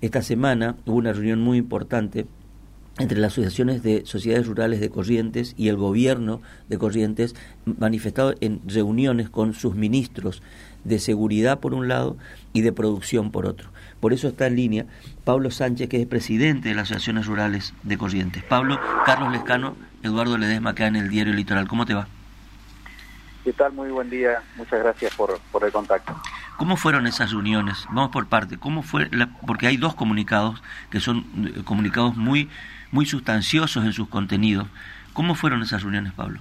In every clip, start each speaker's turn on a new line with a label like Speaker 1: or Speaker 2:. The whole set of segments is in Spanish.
Speaker 1: esta semana hubo una reunión muy importante entre las asociaciones de sociedades rurales de Corrientes y el gobierno de Corrientes, manifestado en reuniones con sus ministros de seguridad por un lado y de producción por otro. Por eso está en línea Pablo Sánchez, que es presidente de las asociaciones rurales de Corrientes. Pablo, Carlos Lescano, Eduardo Ledesma, acá en el diario Litoral. ¿Cómo te va?
Speaker 2: ¿Qué tal? Muy buen día. Muchas gracias por, por el contacto.
Speaker 1: ¿Cómo fueron esas reuniones? Vamos por parte. ¿Cómo fue? porque hay dos comunicados que son eh, comunicados muy muy sustanciosos en sus contenidos. ¿Cómo fueron esas reuniones, Pablo?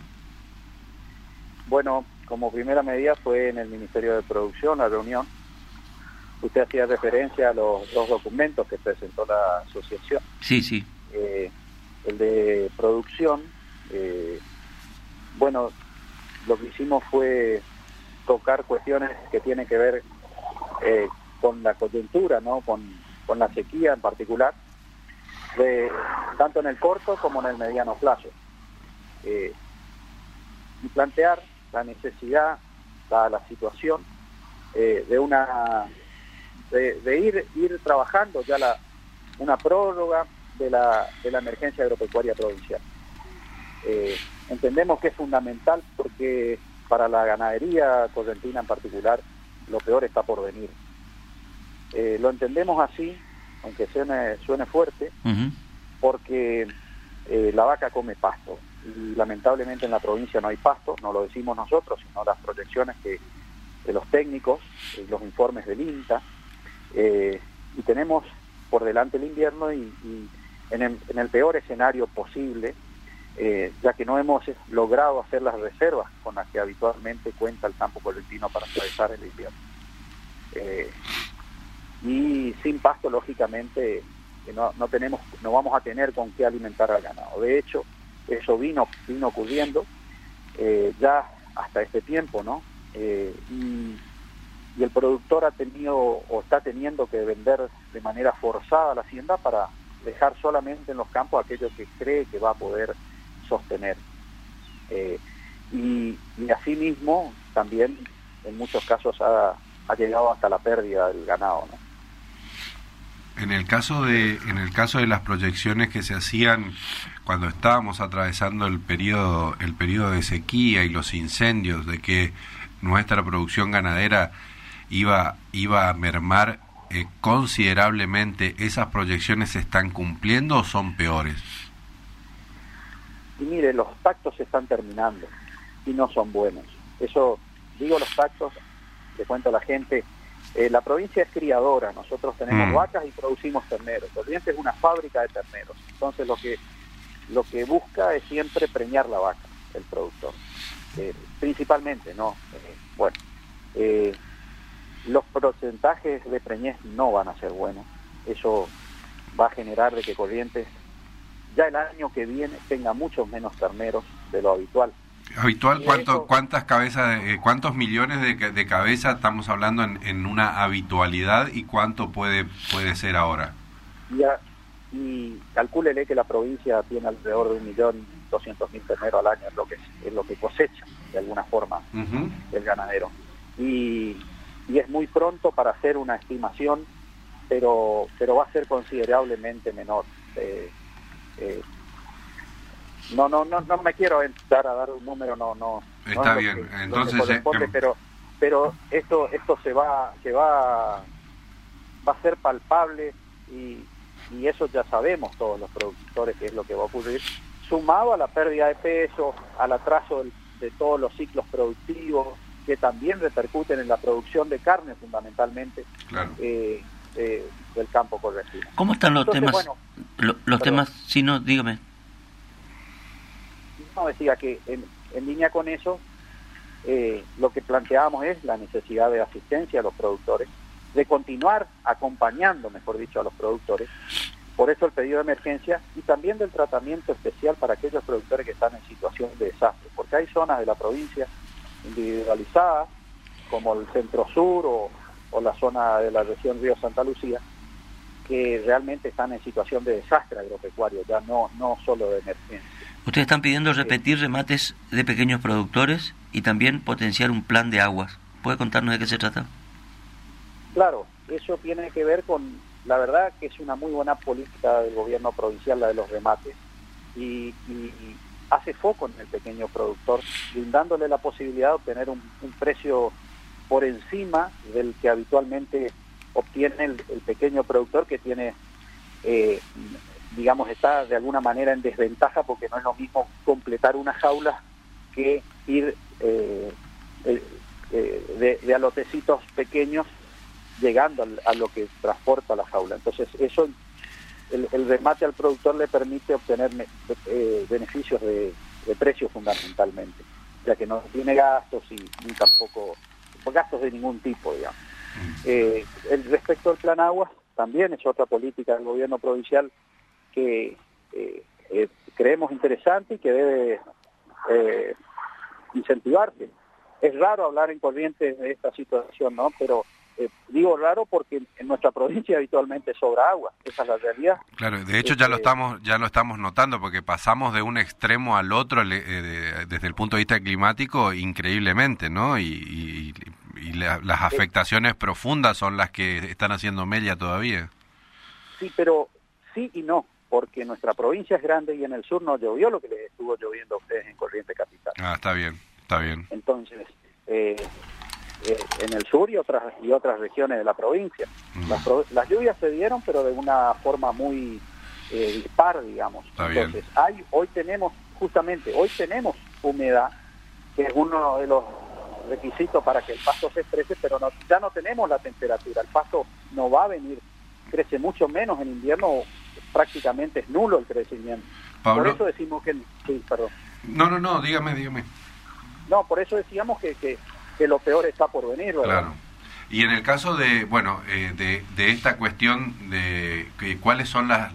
Speaker 2: Bueno, como primera medida fue en el Ministerio de Producción la reunión. Usted hacía referencia a los dos documentos que presentó la asociación.
Speaker 1: Sí, sí.
Speaker 2: Eh, el de producción, eh, bueno, lo que hicimos fue tocar cuestiones que tienen que ver eh, con la coyuntura, ¿no? Con, con la sequía en particular tanto en el corto como en el mediano plazo. Eh, y plantear la necesidad, dada la situación, eh, de una de, ir ir trabajando ya la una prórroga de la, de la emergencia agropecuaria provincial. Entendemos que es fundamental porque para la ganadería correntina en particular lo peor está por venir. lo entendemos así aunque suene, suene fuerte, porque eh, la vaca come pasto. Y lamentablemente en la provincia no hay pasto, no lo decimos nosotros, sino las proyecciones que, de los técnicos, eh, los informes del INTA, eh, y tenemos por delante el invierno y, en, el, peor escenario posible, ya que no hemos logrado hacer las reservas con las que habitualmente cuenta el campo colectivo para atravesar el invierno. Y sin pasto lógicamente no, no tenemos no vamos a tener con qué alimentar al ganado. De hecho eso vino vino ocurriendo eh, ya hasta este tiempo no eh, y, el productor ha tenido o está teniendo que vender de manera forzada la hacienda para dejar solamente en los campos aquello que cree que va a poder sostener. Eh, y, y asimismo también en muchos casos ha, ha llegado hasta la pérdida del ganado no
Speaker 3: en el caso de en el caso de las proyecciones que se hacían cuando estábamos atravesando el periodo el periodo de sequía y los incendios de que nuestra producción ganadera iba iba a mermar eh, considerablemente esas proyecciones se están cumpliendo o son peores
Speaker 2: y mire los pactos se están terminando y no son buenos eso digo los pactos le cuento a la gente eh, la provincia es criadora, nosotros tenemos mm. vacas y producimos terneros. Corrientes es una fábrica de terneros. Entonces lo que lo que busca es siempre premiar la vaca, el productor. Eh, principalmente, ¿no? Eh, bueno, los porcentajes de preñez no van a ser buenos. Eso va a generar de que Corrientes ya el año que viene tenga muchos menos terneros de lo habitual.
Speaker 3: Habitual cuánto, cuántas cabezas eh, cuántos millones de, de cabezas estamos hablando en, en, una habitualidad y cuánto puede puede ser ahora
Speaker 2: ya, y calcúlele que la provincia tiene alrededor de un millón doscientos mil terneros al año es lo que es lo que cosecha de alguna forma el ganadero. Y, y es muy pronto para hacer una estimación pero pero va a ser considerablemente menor eh, eh, no, no, no, no me quiero entrar a dar un número, no, no.
Speaker 3: Está bien, entonces. Eh, em-
Speaker 2: pero, pero esto, esto se va, se va, va a ser palpable y, y eso ya sabemos todos los productores que es lo que va a ocurrir, sumado a la pérdida de peso, al atraso de, todos los ciclos productivos que también repercuten en la producción de carne fundamentalmente eh, eh, del campo correctivo.
Speaker 1: ¿Cómo están los temas? Los temas, si no, dígame
Speaker 2: decía que en, línea con eso, eh, lo que planteamos es la necesidad de asistencia a los productores, de continuar acompañando, mejor dicho, a los productores. Por eso el pedido de emergencia y también del tratamiento especial para aquellos productores que están en situación de desastre, porque hay zonas de la provincia individualizadas, como el centro sur o, o la zona de la región Río Santa Lucía, que realmente están en situación de desastre agropecuario, ya no, no solo de emergencia.
Speaker 1: Ustedes están pidiendo repetir remates de pequeños productores y también potenciar un plan de aguas. ¿Puede contarnos de qué se trata?
Speaker 2: Claro, eso tiene que ver con la verdad que es una muy buena política del gobierno provincial la de los remates y, hace foco en el pequeño productor, brindándole la posibilidad de obtener un, precio por encima del que habitualmente obtiene el, pequeño productor que tiene, eh, digamos, está de alguna manera en desventaja porque no es lo mismo completar una jaula que ir eh, de, de, alotecitos pequeños llegando a lo que transporta la jaula. Entonces, eso, el, remate al productor le permite obtener eh, beneficios de, precio fundamentalmente, ya que no tiene gastos y, ni tampoco gastos de ningún tipo, digamos. Eh, el, respecto al plan agua, también es otra política del gobierno provincial que eh, creemos interesante y que debe incentivarse. Es raro hablar en corriente de esta situación, ¿no? Pero eh, digo raro porque en nuestra provincia habitualmente sobra agua, esa es la realidad.
Speaker 3: Claro, de hecho ya lo este, estamos ya lo estamos notando porque pasamos de un extremo al otro eh, desde el punto de vista climático increíblemente, ¿no? Y, las afectaciones profundas son las que están haciendo mella todavía.
Speaker 2: Sí, pero sí y no, porque nuestra provincia es grande y en el sur no llovió lo que les estuvo lloviendo a ustedes en Corriente Capital.
Speaker 3: Ah, está bien, está bien.
Speaker 2: Entonces, eh, eh, en el sur y otras y otras regiones de la provincia. Las, lluvias se dieron, pero de una forma muy eh, dispar, digamos. Entonces, hay, hoy tenemos, justamente, hoy tenemos humedad, que es uno de los requisitos para que el pasto se exprese, pero no, ya no tenemos la temperatura. El pasto no va a venir, crece mucho menos en invierno, prácticamente es nulo el crecimiento. Por eso decimos que... Sí, perdón.
Speaker 3: No, no, no, dígame, dígame.
Speaker 2: No, por eso decíamos que, que que lo peor está por venir, ¿verdad? Claro.
Speaker 3: Y en el caso de, bueno, eh, de, de, esta cuestión de que, cuáles son las,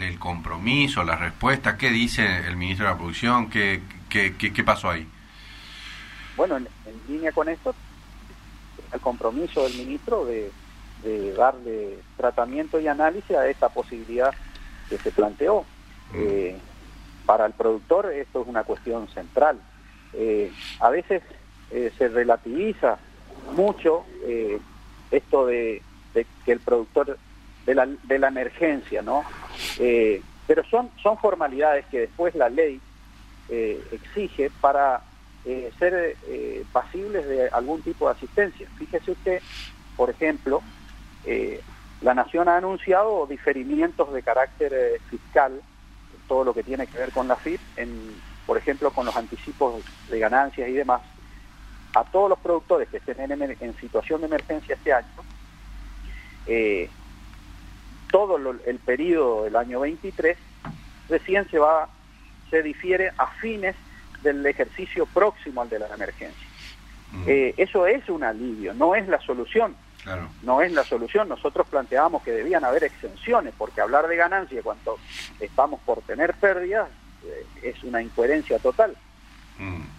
Speaker 3: el compromiso, las respuestas, ¿qué dice el ministro de la Producción? ¿Qué, qué, qué, pasó ahí?
Speaker 2: Bueno, en, línea con esto, el compromiso del ministro de, darle tratamiento y análisis a esta posibilidad que se planteó. Mm. Eh, para el productor esto es una cuestión central. Eh, a veces eh, se relativiza mucho esto de, que el productor de la, de la emergencia, ¿no? Pero son, son formalidades que después la ley exige para ser pasibles de algún tipo de asistencia. Fíjese usted, por ejemplo, la Nación ha anunciado diferimientos de carácter fiscal, todo lo que tiene que ver con la FIP, en, por ejemplo, con los anticipos de ganancias y demás, a todos los productores que estén en, situación de emergencia este año, eh, todo el periodo del año 23 recién se va, se difiere a fines del ejercicio próximo al de la emergencia. Eh, eso es un alivio, no es la solución. No es la solución. Nosotros planteábamos que debían haber exenciones, porque hablar de ganancia cuando estamos por tener pérdidas eh, es una incoherencia total.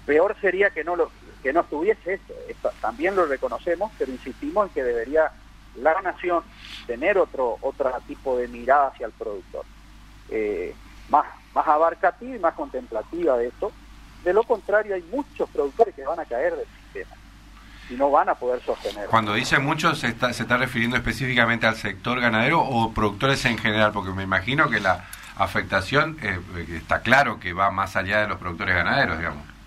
Speaker 2: Peor sería que no lo, que no estuviese esto. También lo reconocemos, pero insistimos en que debería la nación tener otro, otro tipo de mirada hacia el productor, eh, más, más abarcativa y más contemplativa de esto. De lo contrario, hay muchos productores que van a caer del sistema y no van a poder sostener.
Speaker 3: Cuando dice muchos, ¿se está, ¿se está refiriendo específicamente al sector ganadero o productores en general? Porque me imagino que la afectación eh, está claro que va más allá de los productores ganaderos, digamos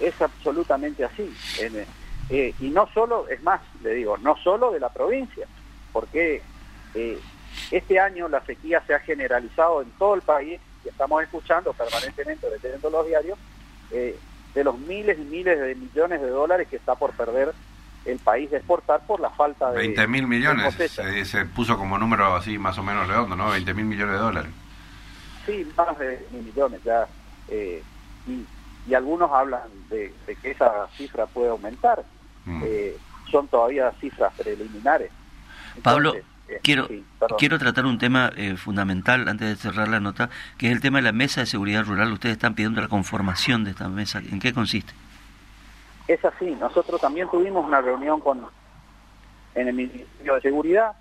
Speaker 2: es absolutamente así. Eh, y no solo, es más, le digo, no solo de la provincia, porque eh, este año la sequía se ha generalizado en todo el país y estamos escuchando permanentemente, deteniendo los diarios, eh, de los miles y miles de millones de dólares que está por perder el país de exportar por la falta de...
Speaker 3: 20 mil millones, se, puso como número así más o menos redondo, ¿no? 20 mil millones de dólares.
Speaker 2: Sí, más de mil millones ya. y y algunos hablan de, que esa cifra puede aumentar. Mm. Eh, son todavía cifras preliminares.
Speaker 1: Pablo, eh, quiero, quiero tratar un tema eh, fundamental antes de cerrar la nota, que es el tema de la mesa de seguridad rural. Ustedes están pidiendo la conformación de esta mesa. ¿En qué consiste?
Speaker 2: Es así. Nosotros también tuvimos una reunión con en el Ministerio de Seguridad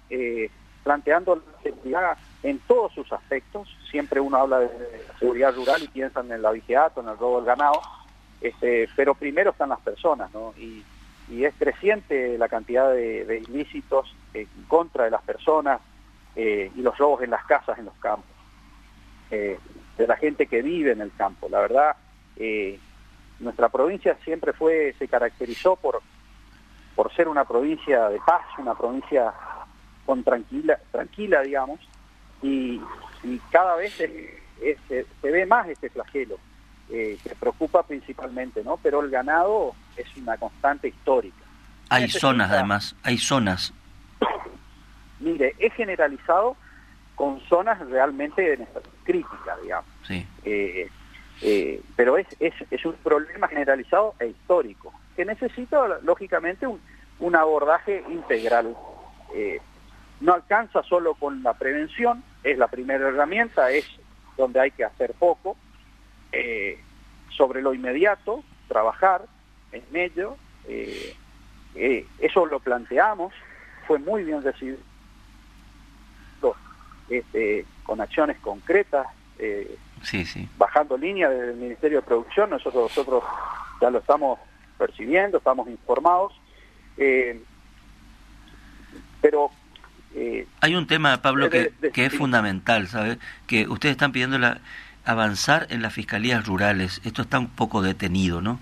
Speaker 2: planteando la seguridad en todos sus aspectos. Siempre uno habla de seguridad rural y piensan en la vigiato, en el robo del ganado, este, pero primero están las personas, ¿no? Y, es creciente la cantidad de, ilícitos en contra de las personas, eh, y los robos en las casas, en los campos, eh, de la gente que vive en el campo. La verdad, eh, nuestra provincia siempre fue, se caracterizó por, por ser una provincia de paz, una provincia con tranquila, tranquila digamos, y, cada vez se, ve más este flagelo, que preocupa principalmente, ¿no? Pero el ganado es una constante histórica.
Speaker 1: Hay zonas, además, hay zonas
Speaker 2: Mire, es generalizado con zonas realmente críticas, digamos.
Speaker 1: Sí.
Speaker 2: Eh, eh, pero es, es, es, un problema generalizado e histórico, que necesita, lógicamente, un, un abordaje integral. Eh, no alcanza solo con la prevención, es la primera herramienta, es donde hay que hacer poco. sobre lo inmediato, trabajar en ello. eso lo planteamos, fue muy bien recibido este, con acciones concretas,
Speaker 1: eh,
Speaker 2: bajando línea del Ministerio de Producción, nosotros, nosotros ya lo estamos percibiendo, estamos informados, eh, pero...
Speaker 1: Eh, Hay un tema, Pablo, que, que es fundamental, ¿sabes? Que ustedes están pidiendo la, avanzar en las fiscalías rurales. Esto está un poco detenido, ¿no?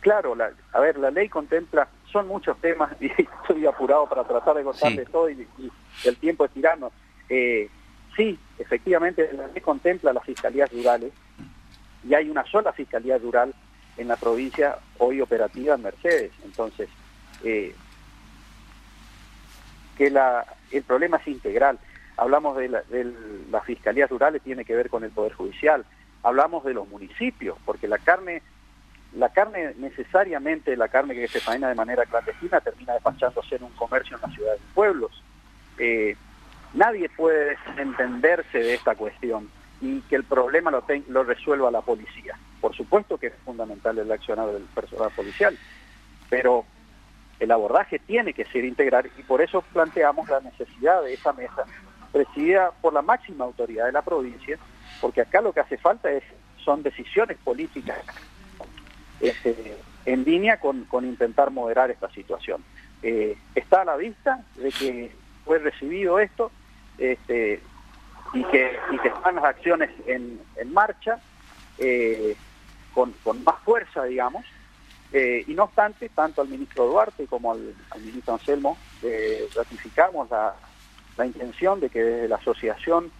Speaker 2: Claro, la, a ver, la ley contempla son muchos temas y estoy apurado para tratar de contarles todo y, el tiempo es tirano. Eh, sí, efectivamente la ley contempla las fiscalías rurales y hay una sola fiscalía rural en la provincia hoy operativa en Mercedes. Entonces, eh, que la, el problema es integral. Hablamos de, la, de las fiscalías rurales, tiene que ver con el Poder Judicial. Hablamos de los municipios, porque la carne la carne necesariamente, la carne que se faena de manera clandestina termina despachándose en un comercio en las ciudades y pueblos. Eh, nadie puede entenderse de esta cuestión y que el problema lo, lo resuelva la policía. Por supuesto que es fundamental el accionar del personal policial, pero el abordaje tiene que ser integral y por eso planteamos la necesidad de esa mesa presidida por la máxima autoridad de la provincia, porque acá lo que hace falta es son decisiones políticas este, en línea con, intentar moderar esta situación. Eh, está a la vista de que fue recibido esto este, y, que, están las acciones en, marcha eh, con, más fuerza, digamos, eh, y no obstante, tanto al ministro Duarte como al, ministro Anselmo ratificamos la, intención de que desde la Asociación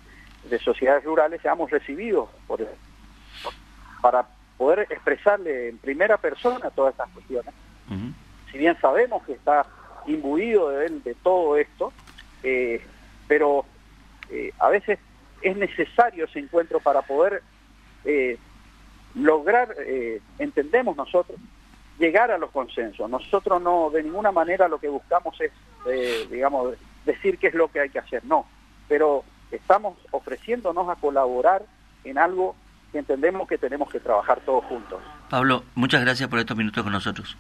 Speaker 2: de Sociedades Rurales seamos recibidos para poder expresarle en primera persona todas estas cuestiones. Si bien sabemos que está imbuido de, de todo esto, eh, pero eh, a veces es necesario ese encuentro para poder eh, lograr, entendemos nosotros, llegar a los consensos. Nosotros no, de ninguna manera lo que buscamos es, digamos, decir qué es lo que hay que hacer, no, pero estamos ofreciéndonos a colaborar en algo que entendemos que tenemos que trabajar todos juntos.
Speaker 1: Pablo, muchas gracias por estos minutos con nosotros.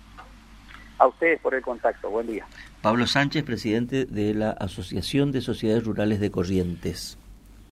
Speaker 2: A ustedes por el contacto. Buen día.
Speaker 1: Pablo Sánchez, presidente de la Asociación de Sociedades Rurales de Corrientes.